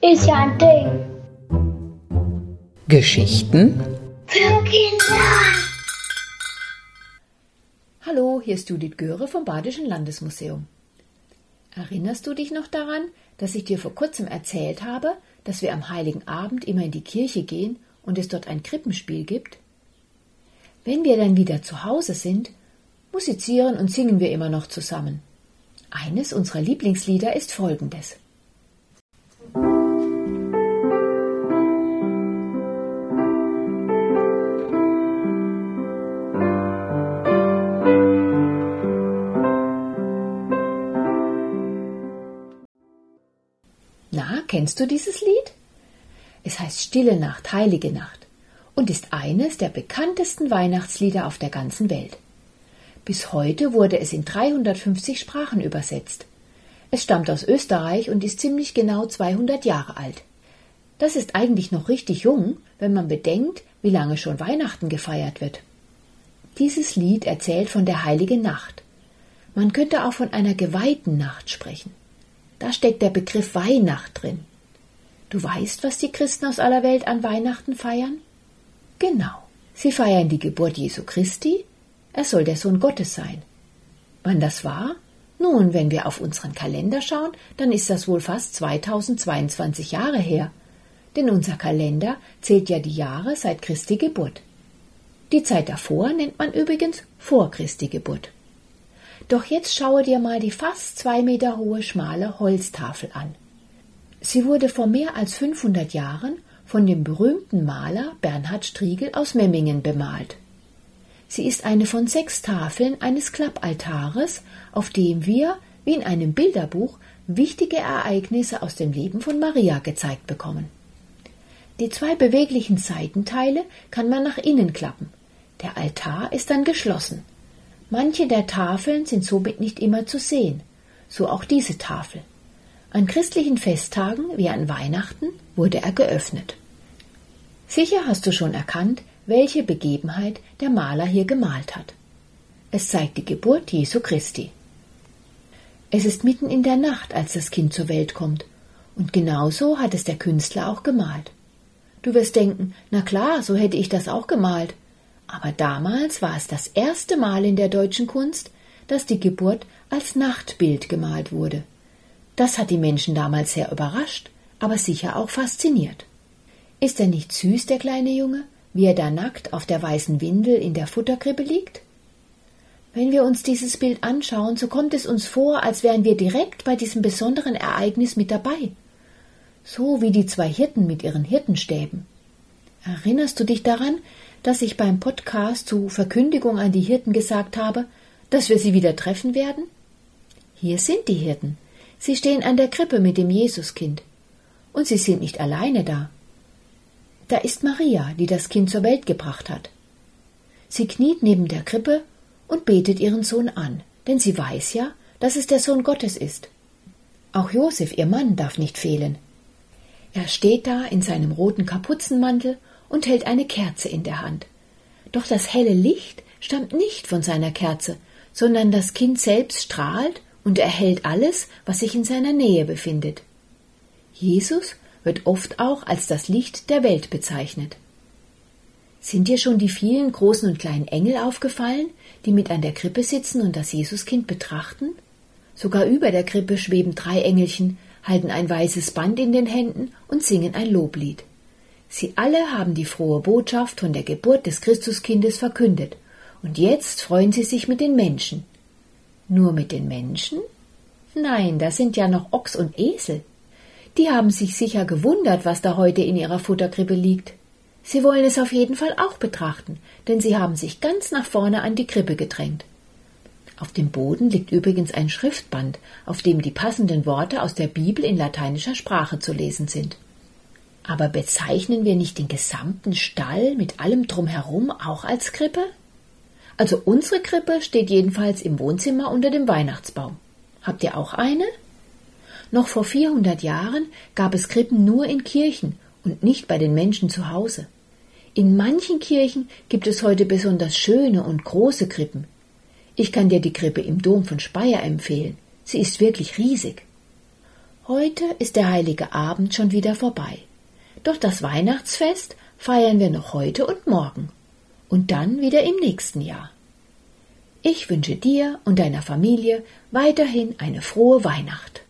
Ist ja ein Ding. Geschichten Für Kinder. Hallo, hier ist Judith Göre vom Badischen Landesmuseum. Erinnerst du dich noch daran, dass ich dir vor kurzem erzählt habe, dass wir am heiligen Abend immer in die Kirche gehen und es dort ein Krippenspiel gibt? Wenn wir dann wieder zu Hause sind, musizieren und singen wir immer noch zusammen. Eines unserer Lieblingslieder ist folgendes. Na, kennst du dieses Lied? Es heißt Stille Nacht, Heilige Nacht und ist eines der bekanntesten Weihnachtslieder auf der ganzen Welt. Bis heute wurde es in 350 Sprachen übersetzt. Es stammt aus Österreich und ist ziemlich genau 200 Jahre alt. Das ist eigentlich noch richtig jung, wenn man bedenkt, wie lange schon Weihnachten gefeiert wird. Dieses Lied erzählt von der heiligen Nacht. Man könnte auch von einer geweihten Nacht sprechen. Da steckt der Begriff Weihnacht drin. Du weißt, was die Christen aus aller Welt an Weihnachten feiern? Genau. Sie feiern die Geburt Jesu Christi. Er soll der Sohn Gottes sein. Wann das war? Nun, wenn wir auf unseren Kalender schauen, dann ist das wohl fast 2022 Jahre her. Denn unser Kalender zählt ja die Jahre seit Christi Geburt. Die Zeit davor nennt man übrigens vor Christi Geburt. Doch jetzt schaue dir mal die fast zwei Meter hohe schmale Holztafel an. Sie wurde vor mehr als 500 Jahren von dem berühmten Maler Bernhard Striegel aus Memmingen bemalt. Sie ist eine von sechs Tafeln eines Klappaltares, auf dem wir, wie in einem Bilderbuch, wichtige Ereignisse aus dem Leben von Maria gezeigt bekommen. Die zwei beweglichen Seitenteile kann man nach innen klappen. Der Altar ist dann geschlossen. Manche der Tafeln sind somit nicht immer zu sehen, so auch diese Tafel. An christlichen Festtagen wie an Weihnachten wurde er geöffnet. Sicher hast du schon erkannt, welche Begebenheit der Maler hier gemalt hat. Es zeigt die Geburt Jesu Christi. Es ist mitten in der Nacht, als das Kind zur Welt kommt, und genauso hat es der Künstler auch gemalt. Du wirst denken, na klar, so hätte ich das auch gemalt. Aber damals war es das erste Mal in der deutschen Kunst, dass die Geburt als Nachtbild gemalt wurde. Das hat die Menschen damals sehr überrascht, aber sicher auch fasziniert. Ist er nicht süß, der kleine Junge, wie er da nackt auf der weißen Windel in der Futterkrippe liegt? Wenn wir uns dieses Bild anschauen, so kommt es uns vor, als wären wir direkt bei diesem besonderen Ereignis mit dabei. So wie die zwei Hirten mit ihren Hirtenstäben. Erinnerst du dich daran, dass ich beim Podcast zu Verkündigung an die Hirten gesagt habe, dass wir sie wieder treffen werden? Hier sind die Hirten. Sie stehen an der Krippe mit dem Jesuskind. Und sie sind nicht alleine da. Da ist Maria, die das Kind zur Welt gebracht hat. Sie kniet neben der Krippe und betet ihren Sohn an, denn sie weiß ja, dass es der Sohn Gottes ist. Auch Josef, ihr Mann, darf nicht fehlen. Er steht da in seinem roten Kapuzenmantel und hält eine Kerze in der Hand. Doch das helle Licht stammt nicht von seiner Kerze, sondern das Kind selbst strahlt und erhält alles, was sich in seiner Nähe befindet. Jesus wird oft auch als das Licht der Welt bezeichnet. Sind dir schon die vielen großen und kleinen Engel aufgefallen, die mit an der Krippe sitzen und das Jesuskind betrachten? Sogar über der Krippe schweben drei Engelchen, halten ein weißes Band in den Händen und singen ein Loblied. Sie alle haben die frohe Botschaft von der Geburt des Christuskindes verkündet, und jetzt freuen sie sich mit den Menschen. Nur mit den Menschen? Nein, da sind ja noch Ochs und Esel. Die haben sich sicher gewundert, was da heute in ihrer Futterkrippe liegt. Sie wollen es auf jeden Fall auch betrachten, denn sie haben sich ganz nach vorne an die Krippe gedrängt. Auf dem Boden liegt übrigens ein Schriftband, auf dem die passenden Worte aus der Bibel in lateinischer Sprache zu lesen sind. Aber bezeichnen wir nicht den gesamten Stall mit allem drumherum auch als Krippe? Also unsere Krippe steht jedenfalls im Wohnzimmer unter dem Weihnachtsbaum. Habt ihr auch eine? Noch vor 400 Jahren gab es Krippen nur in Kirchen und nicht bei den Menschen zu Hause. In manchen Kirchen gibt es heute besonders schöne und große Krippen. Ich kann dir die Krippe im Dom von Speyer empfehlen. Sie ist wirklich riesig. Heute ist der heilige Abend schon wieder vorbei. Doch das Weihnachtsfest feiern wir noch heute und morgen. Und dann wieder im nächsten Jahr. Ich wünsche dir und deiner Familie weiterhin eine frohe Weihnacht.